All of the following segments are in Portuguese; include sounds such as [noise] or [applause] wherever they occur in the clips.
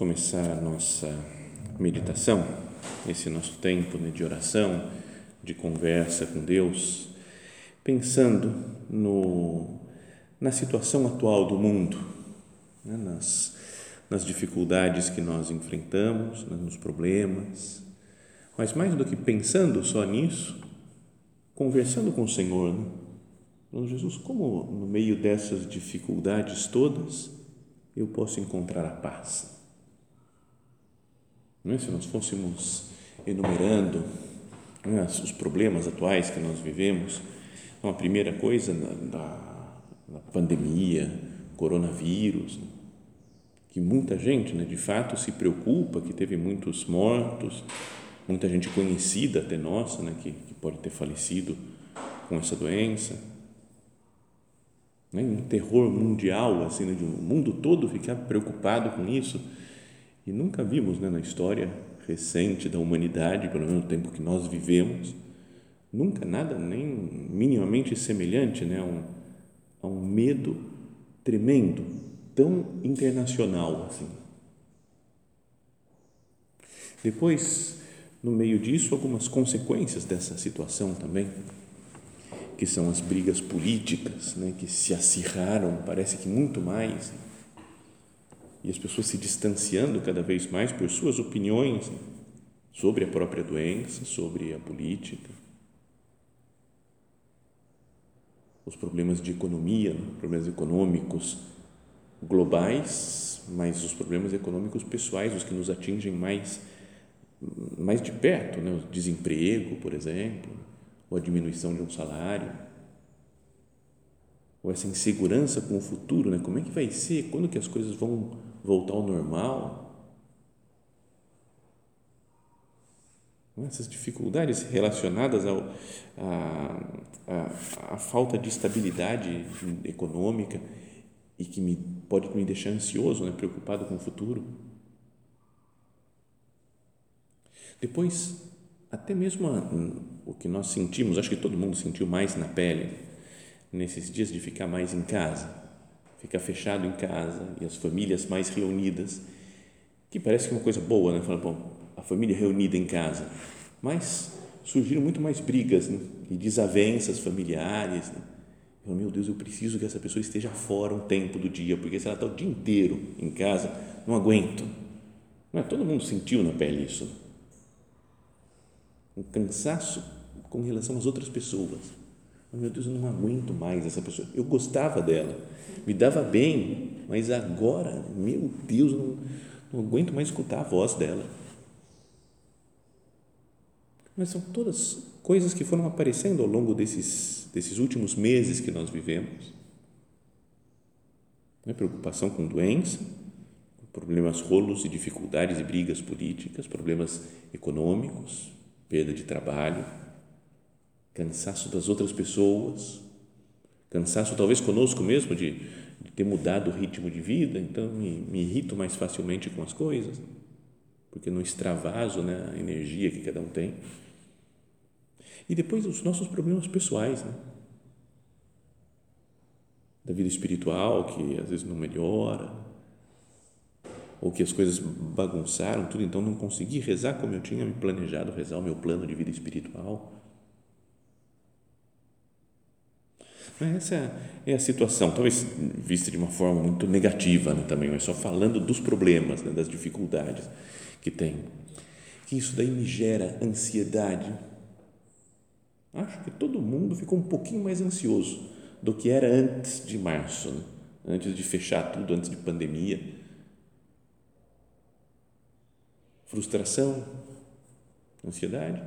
começar a nossa meditação, esse nosso tempo né, de oração, de conversa com Deus, pensando no, na situação atual do mundo, né, nas, nas dificuldades que nós enfrentamos, né, nos problemas, mas mais do que pensando só nisso, conversando com o Senhor. Né? Jesus, como no meio dessas dificuldades todas, eu posso encontrar a paz. Não é? Se nós fôssemos enumerando é? os problemas atuais que nós vivemos, a primeira coisa da, da pandemia, coronavírus, né? que muita gente, né, de fato, se preocupa, que teve muitos mortos, muita gente conhecida até nossa, né, que, que pode ter falecido com essa doença né? um terror mundial, assim, né? de um mundo todo ficar preocupado com isso. E nunca vimos né, na história recente da humanidade, pelo menos no tempo que nós vivemos, nunca nada nem minimamente semelhante né, a, um, a um medo tremendo, tão internacional assim. Depois, no meio disso, algumas consequências dessa situação também que são as brigas políticas, né, que se acirraram, parece que muito mais, e as pessoas se distanciando cada vez mais por suas opiniões sobre a própria doença, sobre a política, os problemas de economia, né, problemas econômicos globais, mas os problemas econômicos pessoais, os que nos atingem mais mais de perto, né? o desemprego, por exemplo, ou a diminuição de um salário, ou essa insegurança com o futuro, né? Como é que vai ser? Quando que as coisas vão voltar ao normal? Essas dificuldades relacionadas ao, a, a, a falta de estabilidade econômica e que me, pode me deixar ansioso, né? preocupado com o futuro. Depois, até mesmo a, o que nós sentimos, acho que todo mundo sentiu mais na pele, nesses dias de ficar mais em casa, ficar fechado em casa e as famílias mais reunidas, que parece que é uma coisa boa, né? Fala, bom, a família reunida em casa, mas surgiram muito mais brigas né? e desavenças familiares. Né? Eu, meu Deus, eu preciso que essa pessoa esteja fora um tempo do dia, porque se ela está o dia inteiro em casa, não aguento. Não é? Todo mundo sentiu na pele isso. Um cansaço com relação às outras pessoas. Meu Deus, eu não aguento mais essa pessoa. Eu gostava dela, me dava bem, mas agora, meu Deus, não, não aguento mais escutar a voz dela. Mas são todas coisas que foram aparecendo ao longo desses, desses últimos meses que nós vivemos. Né? Preocupação com doença, problemas rolos e dificuldades e brigas políticas, problemas econômicos, perda de trabalho, cansaço das outras pessoas, cansaço talvez conosco mesmo de, de ter mudado o ritmo de vida, então me, me, irrito mais facilmente com as coisas, porque não extravaso né, a energia que cada um tem. E depois os nossos problemas pessoais, né? da vida espiritual, que às vezes não melhora, ou que as coisas bagunçaram tudo, então não consegui rezar como eu tinha me planejado rezar o meu plano de vida espiritual Essa é a situação, talvez vista de uma forma muito negativa né, também, mas só falando dos problemas, né, das dificuldades que tem. Que isso daí me gera ansiedade. Acho que todo mundo ficou um pouquinho mais ansioso do que era antes de março, né? antes de fechar tudo, antes de pandemia. Frustração, ansiedade,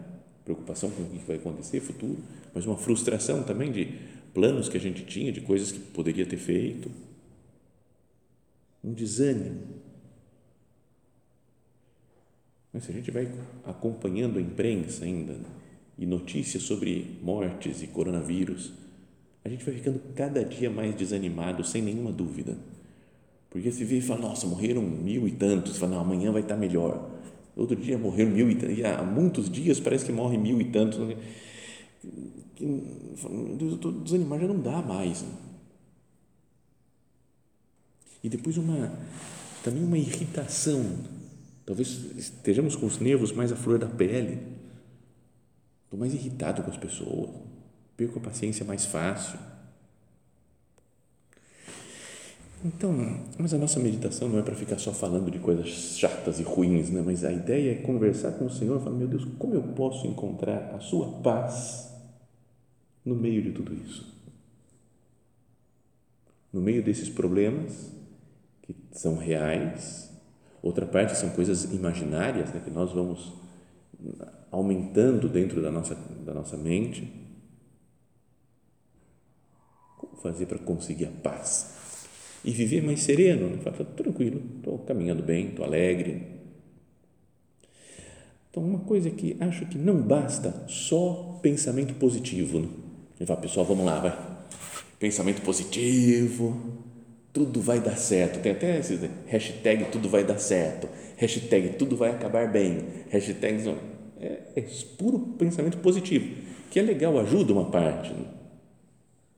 preocupação com o que vai acontecer futuro, mas uma frustração também de planos que a gente tinha, de coisas que poderia ter feito. Um desânimo. Mas se a gente vai acompanhando a imprensa ainda e notícias sobre mortes e coronavírus, a gente vai ficando cada dia mais desanimado, sem nenhuma dúvida. Porque se vê e fala, nossa, morreram mil e tantos, fala, não, amanhã vai estar melhor. Outro dia morreram mil e tantos, e há muitos dias parece que morrem mil e tantos que eu estou desanimado, já não dá mais. Né? E depois uma também uma irritação, talvez estejamos com os nervos mais à flor da pele, estou mais irritado com as pessoas, perco a paciência mais fácil. Então, mas a nossa meditação não é para ficar só falando de coisas chatas e ruins, né? mas a ideia é conversar com o Senhor e falar: meu Deus, como eu posso encontrar a Sua paz no meio de tudo isso. No meio desses problemas que são reais, outra parte são coisas imaginárias né, que nós vamos aumentando dentro da nossa, da nossa mente. Como fazer para conseguir a paz? E viver mais sereno, né? Fala, tranquilo, estou caminhando bem, estou alegre. Então, uma coisa que acho que não basta só pensamento positivo. Né? Ele fala, pessoal, vamos lá, vai. Pensamento positivo, tudo vai dar certo. Tem até esse hashtag tudo vai dar certo, hashtag tudo vai acabar bem, hashtag é, é puro pensamento positivo, que é legal, ajuda uma parte, né?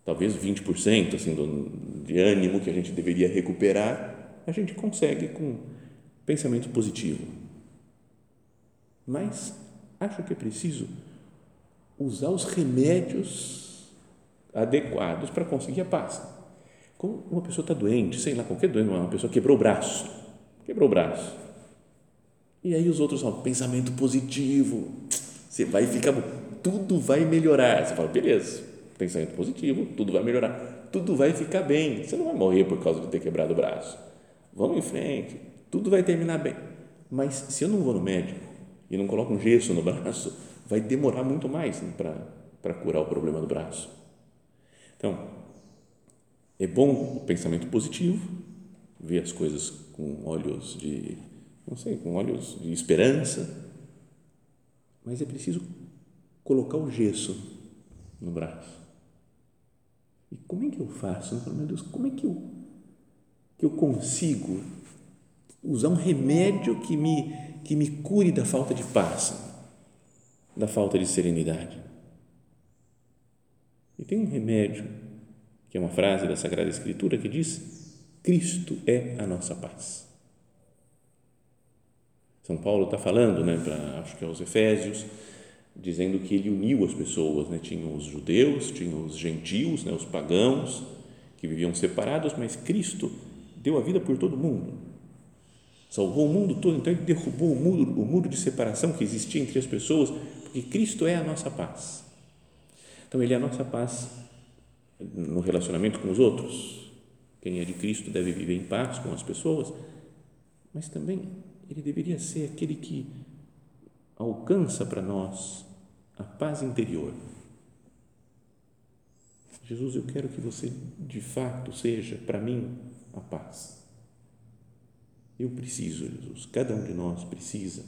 talvez 20% assim, do, de ânimo que a gente deveria recuperar, a gente consegue com pensamento positivo. Mas acho que é preciso usar os remédios adequados para conseguir a paz. Como uma pessoa está doente, sei lá, qualquer doente, uma pessoa quebrou o braço, quebrou o braço. E aí os outros falam, pensamento positivo, você vai ficar, tudo vai melhorar. Você fala, beleza, pensamento positivo, tudo vai melhorar, tudo vai ficar bem. Você não vai morrer por causa de ter quebrado o braço. Vamos em frente, tudo vai terminar bem. Mas se eu não vou no médico e não coloco um gesso no braço, vai demorar muito mais né, para curar o problema do braço. Então, é bom o pensamento positivo, ver as coisas com olhos de, não sei, com olhos de esperança, mas é preciso colocar o gesso no braço. E como é que eu faço? Meu Deus, como é que eu, que eu consigo usar um remédio que me, que me cure da falta de paz, da falta de serenidade? E tem um remédio, que é uma frase da Sagrada Escritura que diz: Cristo é a nossa paz. São Paulo está falando, né, para acho que aos Efésios, dizendo que ele uniu as pessoas, né? Tinham os judeus, tinham os gentios, né, os pagãos que viviam separados, mas Cristo deu a vida por todo mundo. Salvou o mundo todo, então ele derrubou o muro, o muro de separação que existia entre as pessoas, porque Cristo é a nossa paz. Então, Ele é a nossa paz no relacionamento com os outros. Quem é de Cristo deve viver em paz com as pessoas, mas também Ele deveria ser aquele que alcança para nós a paz interior. Jesus, eu quero que você de fato seja para mim a paz. Eu preciso, Jesus, cada um de nós precisa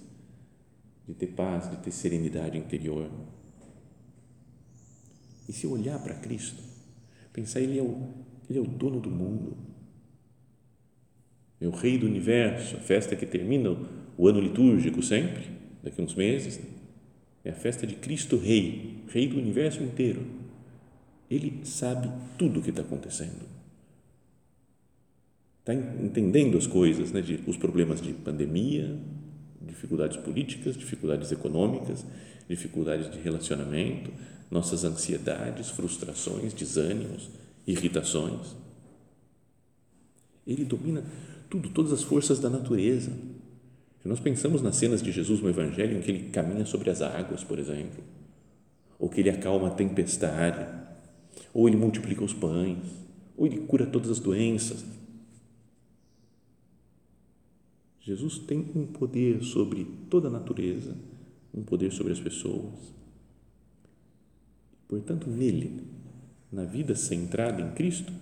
de ter paz, de ter serenidade interior. E se olhar para Cristo, pensar, Ele é, o, ele é o dono do mundo, é o Rei do universo, a festa que termina o ano litúrgico sempre, daqui a uns meses, é a festa de Cristo Rei, Rei do universo inteiro. Ele sabe tudo o que está acontecendo. Está entendendo as coisas, né, de, os problemas de pandemia, dificuldades políticas, dificuldades econômicas, dificuldades de relacionamento, nossas ansiedades, frustrações, desânimos, irritações. Ele domina tudo, todas as forças da natureza. Se nós pensamos nas cenas de Jesus no Evangelho, em que ele caminha sobre as águas, por exemplo, ou que ele acalma a tempestade, ou ele multiplica os pães, ou ele cura todas as doenças. Jesus tem um poder sobre toda a natureza, um poder sobre as pessoas. Portanto, nele, na vida centrada em Cristo,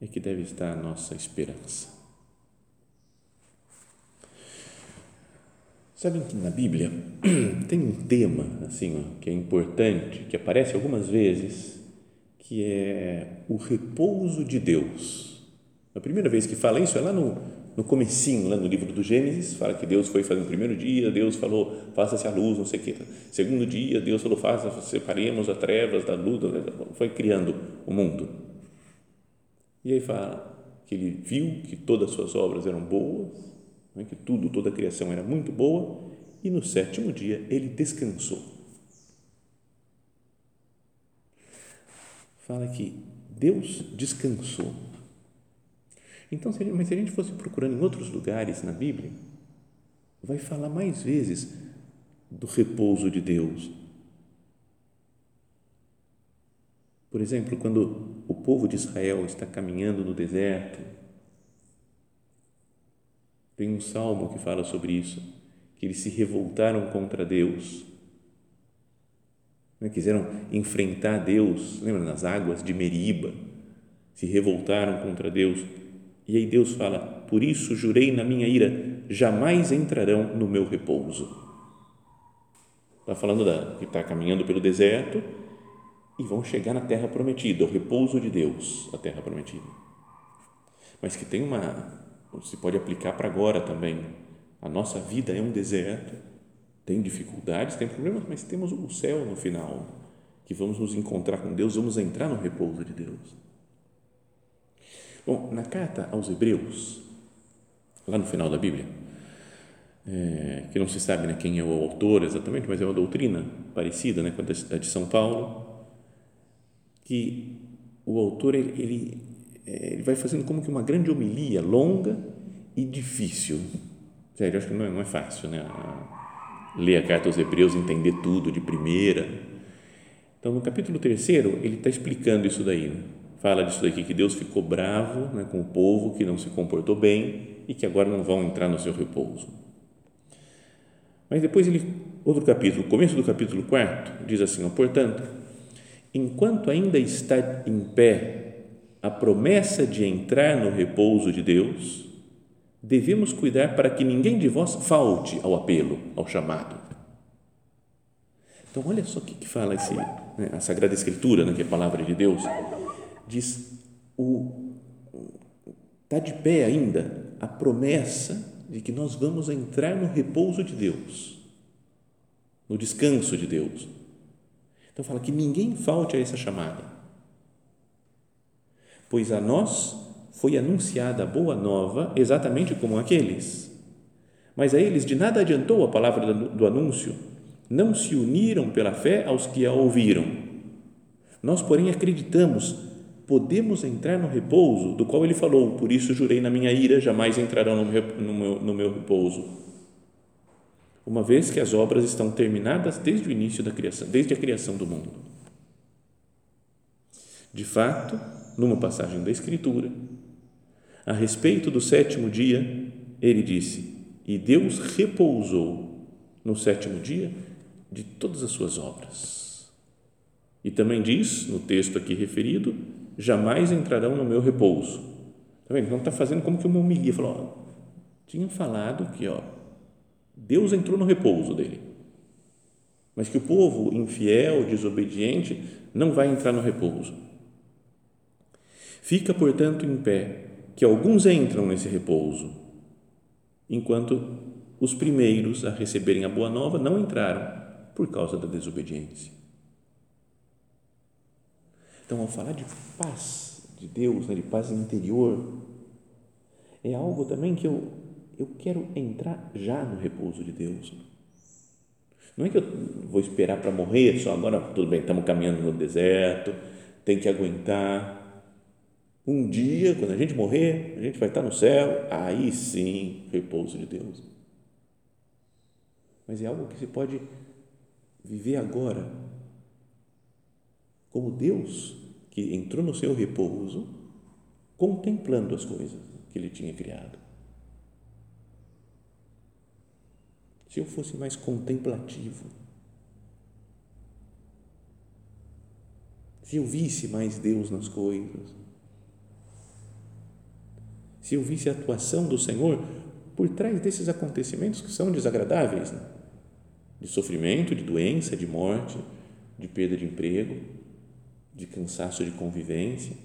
é que deve estar a nossa esperança. Sabem que na Bíblia [clears throat] tem um tema assim ó, que é importante, que aparece algumas vezes, que é o repouso de Deus. A primeira vez que fala isso é lá no, no comecinho, lá no livro do Gênesis, fala que Deus foi fazer no primeiro dia, Deus falou, faça-se a luz, não sei o quê. Segundo dia, Deus falou, faça, separemos as trevas da luz, foi criando o mundo. E aí fala que ele viu que todas as suas obras eram boas né, que tudo, toda a criação era muito boa, e no sétimo dia ele descansou. Fala que Deus descansou. Então, se mas se a gente fosse procurando em outros lugares na Bíblia, vai falar mais vezes do repouso de Deus. Por exemplo, quando o povo de Israel está caminhando no deserto, tem um salmo que fala sobre isso, que eles se revoltaram contra Deus. Né? Quiseram enfrentar Deus, lembra, nas águas de Meriba, se revoltaram contra Deus. E aí Deus fala: Por isso jurei na minha ira, jamais entrarão no meu repouso. Está falando da, que está caminhando pelo deserto e vão chegar na terra prometida, o repouso de Deus, a terra prometida. Mas que tem uma se pode aplicar para agora também. A nossa vida é um deserto, tem dificuldades, tem problemas, mas temos o céu no final, que vamos nos encontrar com Deus, vamos entrar no repouso de Deus. Bom, na carta aos Hebreus, lá no final da Bíblia, é, que não se sabe né, quem é o autor exatamente, mas é uma doutrina parecida né, com a de São Paulo, que o autor ele, ele é, ele vai fazendo como que uma grande homilia, longa e difícil. Sério, acho que não é, não é fácil, né? Ler a carta aos Hebreus, entender tudo de primeira. Então, no capítulo 3, ele está explicando isso daí. Né? Fala disso daqui, que Deus ficou bravo né, com o povo que não se comportou bem e que agora não vão entrar no seu repouso. Mas depois ele, outro capítulo, começo do capítulo 4, diz assim, portanto, enquanto ainda está em pé a promessa de entrar no repouso de Deus, devemos cuidar para que ninguém de vós falte ao apelo, ao chamado. Então, olha só o que, que fala esse, né, a Sagrada Escritura, né, que é a palavra de Deus, diz: o, está de pé ainda a promessa de que nós vamos entrar no repouso de Deus, no descanso de Deus. Então, fala que ninguém falte a essa chamada pois a nós foi anunciada a boa nova exatamente como aqueles. Mas a eles de nada adiantou a palavra do anúncio, não se uniram pela fé aos que a ouviram. Nós, porém, acreditamos, podemos entrar no repouso do qual ele falou, por isso jurei na minha ira, jamais entrarão no meu, no meu repouso. Uma vez que as obras estão terminadas desde o início da criação, desde a criação do mundo. De fato, numa passagem da Escritura, a respeito do sétimo dia, ele disse: E Deus repousou no sétimo dia de todas as suas obras. E também diz, no texto aqui referido, jamais entrarão no meu repouso. Está vendo? Então está fazendo como que uma homilia. Falou, ó, tinha falado que ó, Deus entrou no repouso dele, mas que o povo infiel, desobediente, não vai entrar no repouso. Fica, portanto, em pé, que alguns entram nesse repouso, enquanto os primeiros a receberem a boa nova não entraram por causa da desobediência. Então, ao falar de paz de Deus, né, de paz interior, é algo também que eu, eu quero entrar já no repouso de Deus. Não é que eu vou esperar para morrer só agora, tudo bem, estamos caminhando no deserto, tem que aguentar. Um dia, quando a gente morrer, a gente vai estar no céu, aí sim, repouso de Deus. Mas é algo que se pode viver agora, como Deus que entrou no seu repouso, contemplando as coisas que ele tinha criado. Se eu fosse mais contemplativo, se eu visse mais Deus nas coisas, se eu visse a atuação do Senhor por trás desses acontecimentos que são desagradáveis, né? de sofrimento, de doença, de morte, de perda de emprego, de cansaço de convivência.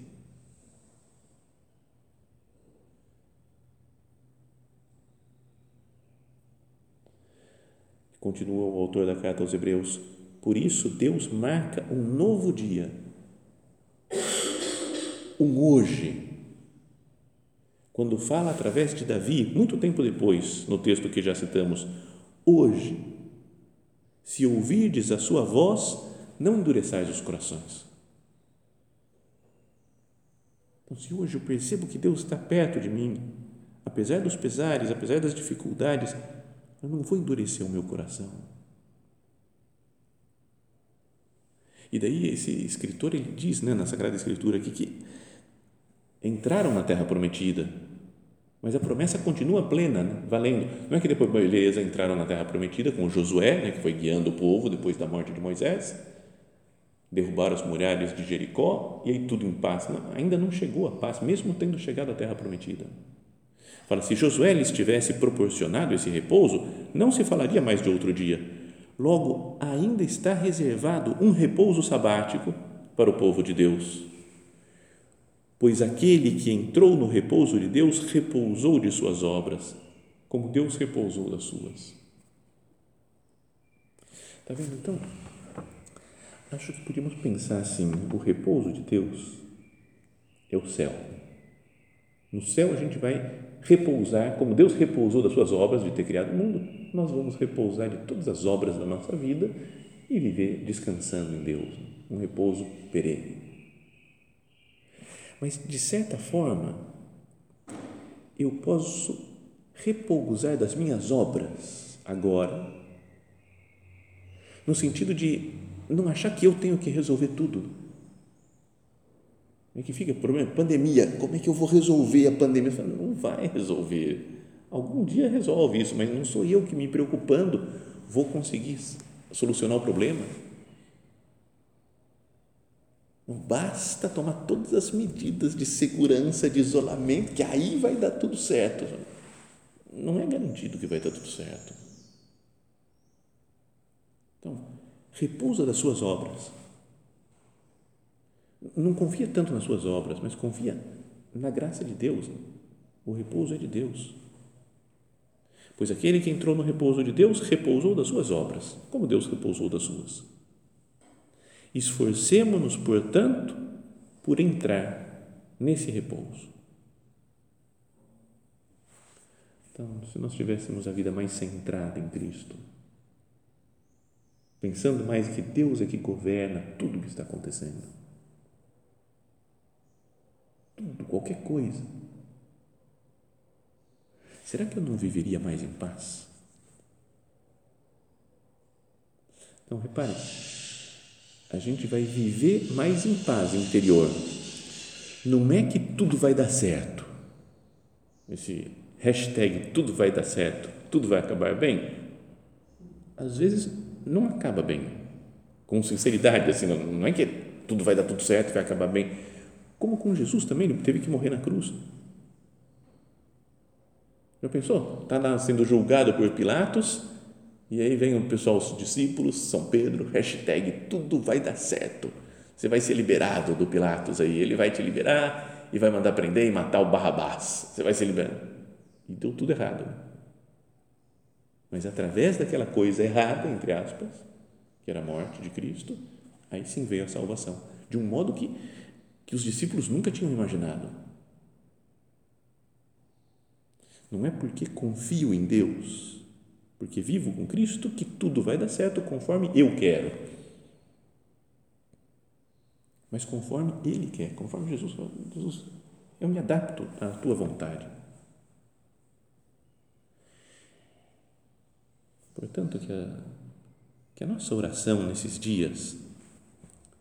Continua o autor da carta aos Hebreus. Por isso, Deus marca um novo dia, um hoje. Quando fala através de Davi, muito tempo depois, no texto que já citamos, hoje, se ouvirdes a sua voz, não endureçais os corações. Então, se hoje eu percebo que Deus está perto de mim, apesar dos pesares, apesar das dificuldades, eu não vou endurecer o meu coração. E daí esse escritor ele diz, né, na Sagrada Escritura aqui que entraram na Terra Prometida, mas a promessa continua plena, né, valendo. Não é que depois, beleza, entraram na Terra Prometida com Josué, né, que foi guiando o povo depois da morte de Moisés, derrubaram as muralhas de Jericó e aí tudo em paz. Não, ainda não chegou a paz, mesmo tendo chegado à Terra Prometida. Fala, se Josué lhes tivesse proporcionado esse repouso, não se falaria mais de outro dia. Logo, ainda está reservado um repouso sabático para o povo de Deus. Pois aquele que entrou no repouso de Deus repousou de suas obras, como Deus repousou das suas. Está vendo? Então, acho que podíamos pensar assim: o repouso de Deus é o céu. No céu a gente vai repousar, como Deus repousou das suas obras de ter criado o mundo, nós vamos repousar de todas as obras da nossa vida e viver descansando em Deus, um repouso perene. Mas, de certa forma, eu posso repousar das minhas obras agora, no sentido de não achar que eu tenho que resolver tudo é que fica o problema? Pandemia. Como é que eu vou resolver a pandemia? Falo, não vai resolver. Algum dia resolve isso, mas não sou eu que me preocupando vou conseguir solucionar o problema. Não basta tomar todas as medidas de segurança, de isolamento, que aí vai dar tudo certo. Não é garantido que vai dar tudo certo. Então, repousa das suas obras não confia tanto nas suas obras, mas confia na graça de Deus. O repouso é de Deus. Pois aquele que entrou no repouso de Deus repousou das suas obras, como Deus repousou das suas. Esforcemo-nos, portanto, por entrar nesse repouso. Então, se nós tivéssemos a vida mais centrada em Cristo, pensando mais que Deus é que governa tudo o que está acontecendo, tudo, qualquer coisa. Será que eu não viveria mais em paz? Então, repare, a gente vai viver mais em paz interior. Não é que tudo vai dar certo. Esse hashtag tudo vai dar certo, tudo vai acabar bem. Às vezes não acaba bem. Com sinceridade, assim, não é que tudo vai dar tudo certo, vai acabar bem como com Jesus também, ele teve que morrer na cruz. Já pensou? Está lá sendo julgado por Pilatos, e aí vem o pessoal, os discípulos, São Pedro, hashtag tudo vai dar certo. Você vai ser liberado do Pilatos aí, ele vai te liberar e vai mandar prender e matar o Barrabás. Você vai ser liberado. E deu tudo errado. Mas através daquela coisa errada, entre aspas, que era a morte de Cristo, aí sim veio a salvação. De um modo que que os discípulos nunca tinham imaginado. Não é porque confio em Deus, porque vivo com Cristo, que tudo vai dar certo conforme eu quero. Mas conforme Ele quer, conforme Jesus fala, Jesus, eu me adapto à tua vontade. Portanto, que a, que a nossa oração nesses dias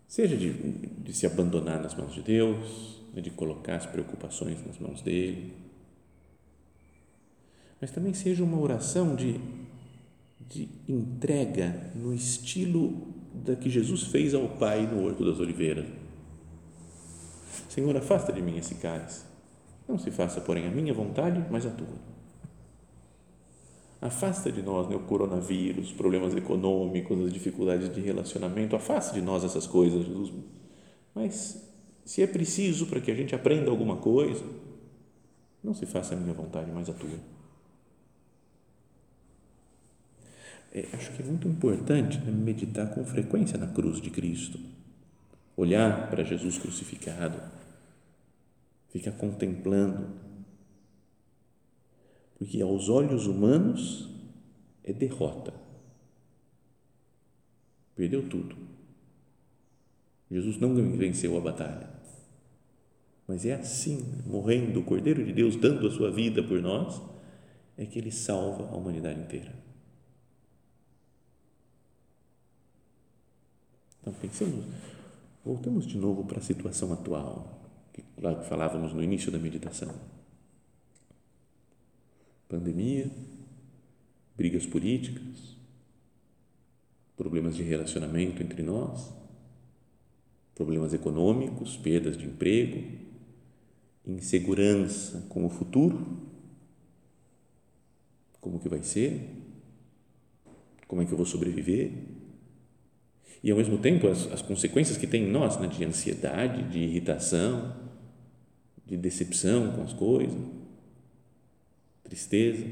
seja de, de se abandonar nas mãos de Deus, né, de colocar as preocupações nas mãos dele, mas também seja uma oração de, de entrega no estilo da que Jesus fez ao Pai no Horto das Oliveiras. Senhor, afasta de mim esse cálice. Não se faça, porém, a minha vontade, mas a tua. Afasta de nós né, o coronavírus, problemas econômicos, as dificuldades de relacionamento. Afasta de nós essas coisas, Jesus. Mas, se é preciso para que a gente aprenda alguma coisa, não se faça a minha vontade, mas a tua. É, acho que é muito importante né, meditar com frequência na cruz de Cristo. Olhar para Jesus crucificado, ficar contemplando porque aos olhos humanos é derrota. Perdeu tudo. Jesus não venceu a batalha. Mas é assim, morrendo o Cordeiro de Deus, dando a sua vida por nós, é que ele salva a humanidade inteira. Então, pensemos, voltamos de novo para a situação atual, que lá falávamos no início da meditação pandemia, brigas políticas, problemas de relacionamento entre nós, problemas econômicos, perdas de emprego, insegurança com o futuro, como que vai ser, como é que eu vou sobreviver, e ao mesmo tempo as, as consequências que tem em nós, né, de ansiedade, de irritação, de decepção com as coisas, tristeza.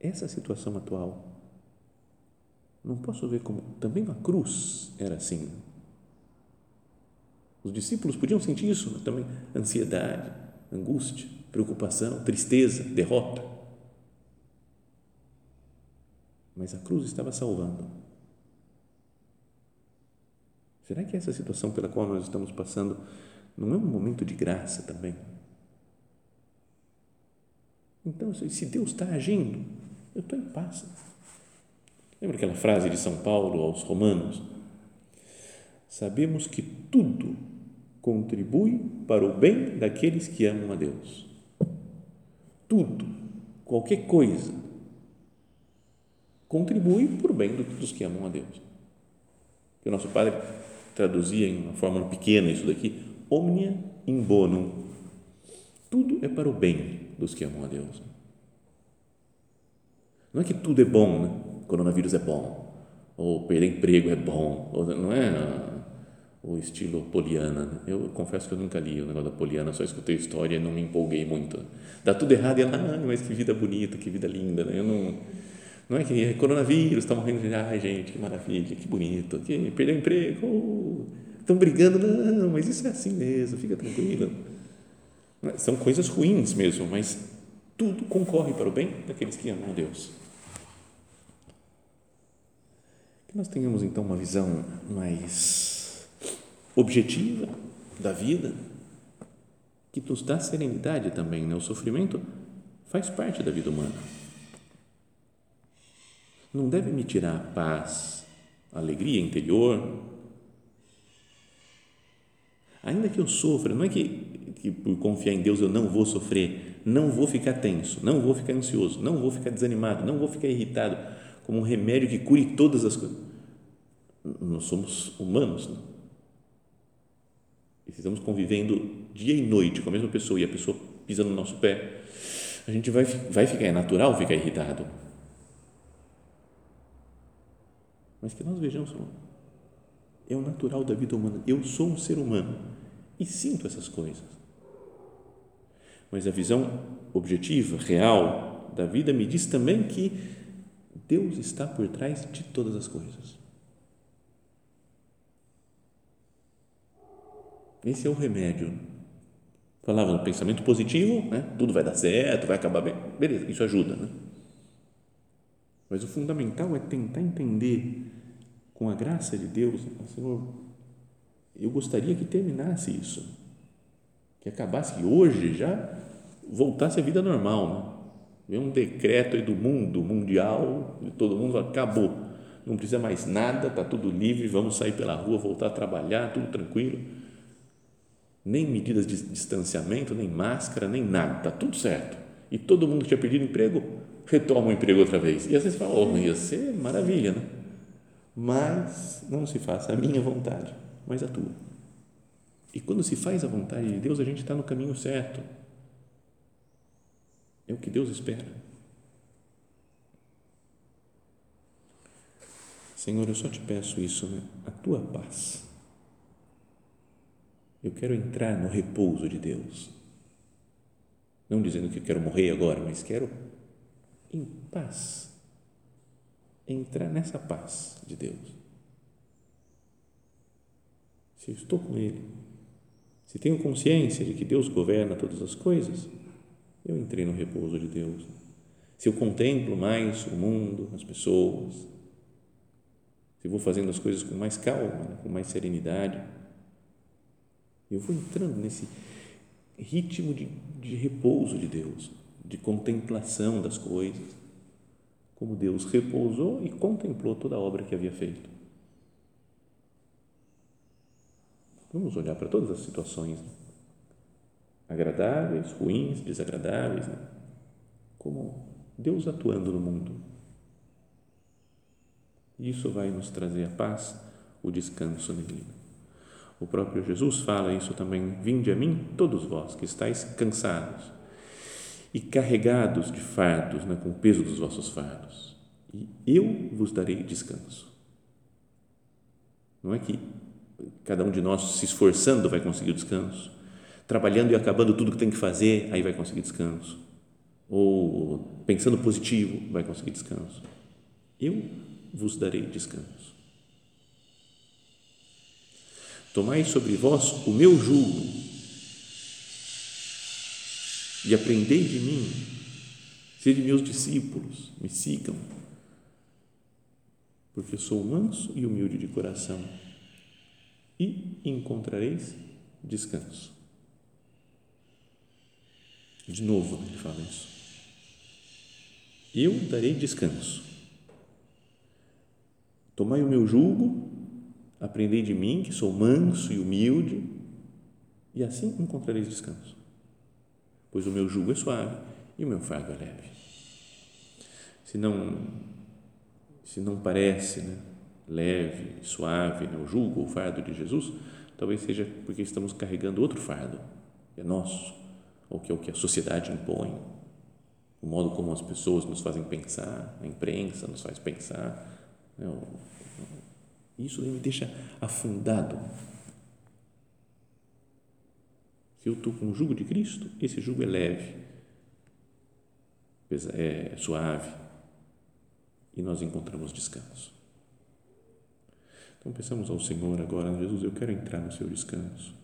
Essa situação atual, não posso ver como também a cruz era assim. Os discípulos podiam sentir isso também: ansiedade, angústia, preocupação, tristeza, derrota. Mas a cruz estava salvando. Será que essa situação pela qual nós estamos passando não é um momento de graça também? Então, se Deus está agindo, eu estou em paz. Lembra aquela frase de São Paulo aos Romanos? Sabemos que tudo contribui para o bem daqueles que amam a Deus. Tudo, qualquer coisa, contribui para o bem dos que amam a Deus. o nosso Padre traduzia em uma fórmula pequena isso daqui, omnia in bonum. Tudo é para o bem dos que amam a Deus. Não é que tudo é bom, né? coronavírus é bom, ou perder emprego é bom, ou não é o estilo Poliana. Né? Eu confesso que eu nunca li o negócio da Poliana, só escutei a história e não me empolguei muito. Dá tudo errado e ela, ah, mas que vida bonita, que vida linda. Né? Eu não, não é que é coronavírus, está morrendo de, ai gente, que maravilha, que bonito, que perdeu emprego, estão brigando, não, mas isso é assim mesmo, fica tranquilo são coisas ruins mesmo, mas tudo concorre para o bem daqueles que amam Deus. Que nós tenhamos então uma visão mais objetiva da vida, que nos dá serenidade também. Né? O sofrimento faz parte da vida humana. Não deve me tirar a paz, a alegria interior. Ainda que eu sofra, não é que que por confiar em Deus eu não vou sofrer, não vou ficar tenso, não vou ficar ansioso, não vou ficar desanimado, não vou ficar irritado, como um remédio que cure todas as coisas. Nós somos humanos, né? e estamos convivendo dia e noite com a mesma pessoa e a pessoa pisa no nosso pé, a gente vai, vai ficar, é natural ficar irritado. Mas que nós vejamos, é o natural da vida humana. Eu sou um ser humano e sinto essas coisas. Mas a visão objetiva, real da vida me diz também que Deus está por trás de todas as coisas. Esse é o remédio Falava no pensamento positivo, né? tudo vai dar certo, vai acabar bem. Beleza, isso ajuda, né? Mas o fundamental é tentar entender, com a graça de Deus, Senhor, eu gostaria que terminasse isso, que acabasse, que hoje já voltasse a vida normal, né? Um decreto aí do mundo mundial, de todo mundo, acabou, não precisa mais nada, está tudo livre, vamos sair pela rua, voltar a trabalhar, tudo tranquilo, nem medidas de distanciamento, nem máscara, nem nada, está tudo certo. E todo mundo que tinha perdido emprego, retoma o emprego outra vez. E às vezes fala, oh, ia ser maravilha, né? Mas não se faça a minha vontade, mas a tua. E quando se faz a vontade de Deus, a gente está no caminho certo. É o que Deus espera. Senhor, eu só te peço isso, né? a tua paz. Eu quero entrar no repouso de Deus. Não dizendo que eu quero morrer agora, mas quero em paz. Entrar nessa paz de Deus. Se eu estou com Ele, se tenho consciência de que Deus governa todas as coisas, eu entrei no repouso de Deus. Se eu contemplo mais o mundo, as pessoas, se vou fazendo as coisas com mais calma, né, com mais serenidade, eu vou entrando nesse ritmo de, de repouso de Deus de contemplação das coisas, como Deus repousou e contemplou toda a obra que havia feito. Vamos olhar para todas as situações, né? agradáveis, ruins, desagradáveis, né? como Deus atuando no mundo. Isso vai nos trazer a paz, o descanso nele. O próprio Jesus fala isso também: Vinde a mim, todos vós que estáis cansados e carregados de fardos, né, com o peso dos vossos fardos, e eu vos darei descanso. Não é que cada um de nós se esforçando vai conseguir o descanso, trabalhando e acabando tudo que tem que fazer, aí vai conseguir descanso, ou pensando positivo, vai conseguir descanso. Eu vos darei descanso. Tomai sobre vós o meu jugo e aprendei de mim, sede meus discípulos, me sigam, porque sou manso e humilde de coração, e encontrareis descanso. De novo, ele fala isso. Eu darei descanso. Tomai o meu jugo, aprendei de mim, que sou manso e humilde, e assim encontrareis descanso pois o meu jugo é suave e o meu fardo é leve. Se não, se não parece né, leve, suave né, o jugo o fardo de Jesus, talvez seja porque estamos carregando outro fardo, que é nosso, ou que é o que a sociedade impõe, o modo como as pessoas nos fazem pensar, a imprensa nos faz pensar. Né, isso me deixa afundado se eu estou com o jugo de Cristo, esse jugo é leve, é suave e nós encontramos descanso. Então pensamos ao Senhor agora, Jesus, eu quero entrar no seu descanso.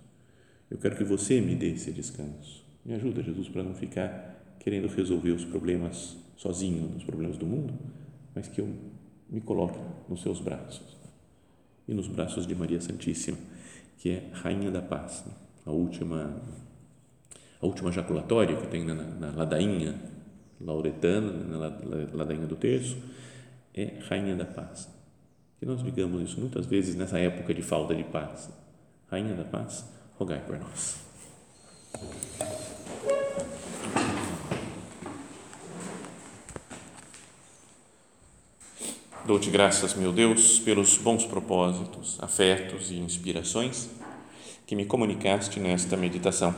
Eu quero que você me dê esse descanso. Me ajuda, Jesus, para não ficar querendo resolver os problemas sozinho, os problemas do mundo, mas que eu me coloque nos seus braços e nos braços de Maria Santíssima, que é Rainha da Paz. Né? a última a última jaculatória que tem na, na ladainha lauretana, na ladainha do terço, é Rainha da Paz. Que nós digamos isso muitas vezes nessa época de falta de paz. Rainha da Paz, rogai por nós. Dou-te graças, meu Deus, pelos bons propósitos, afetos e inspirações que me comunicaste nesta meditação.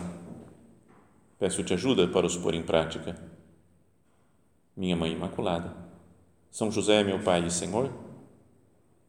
Peço-te ajuda para os pôr em prática. Minha Mãe Imaculada, São José, meu Pai e Senhor,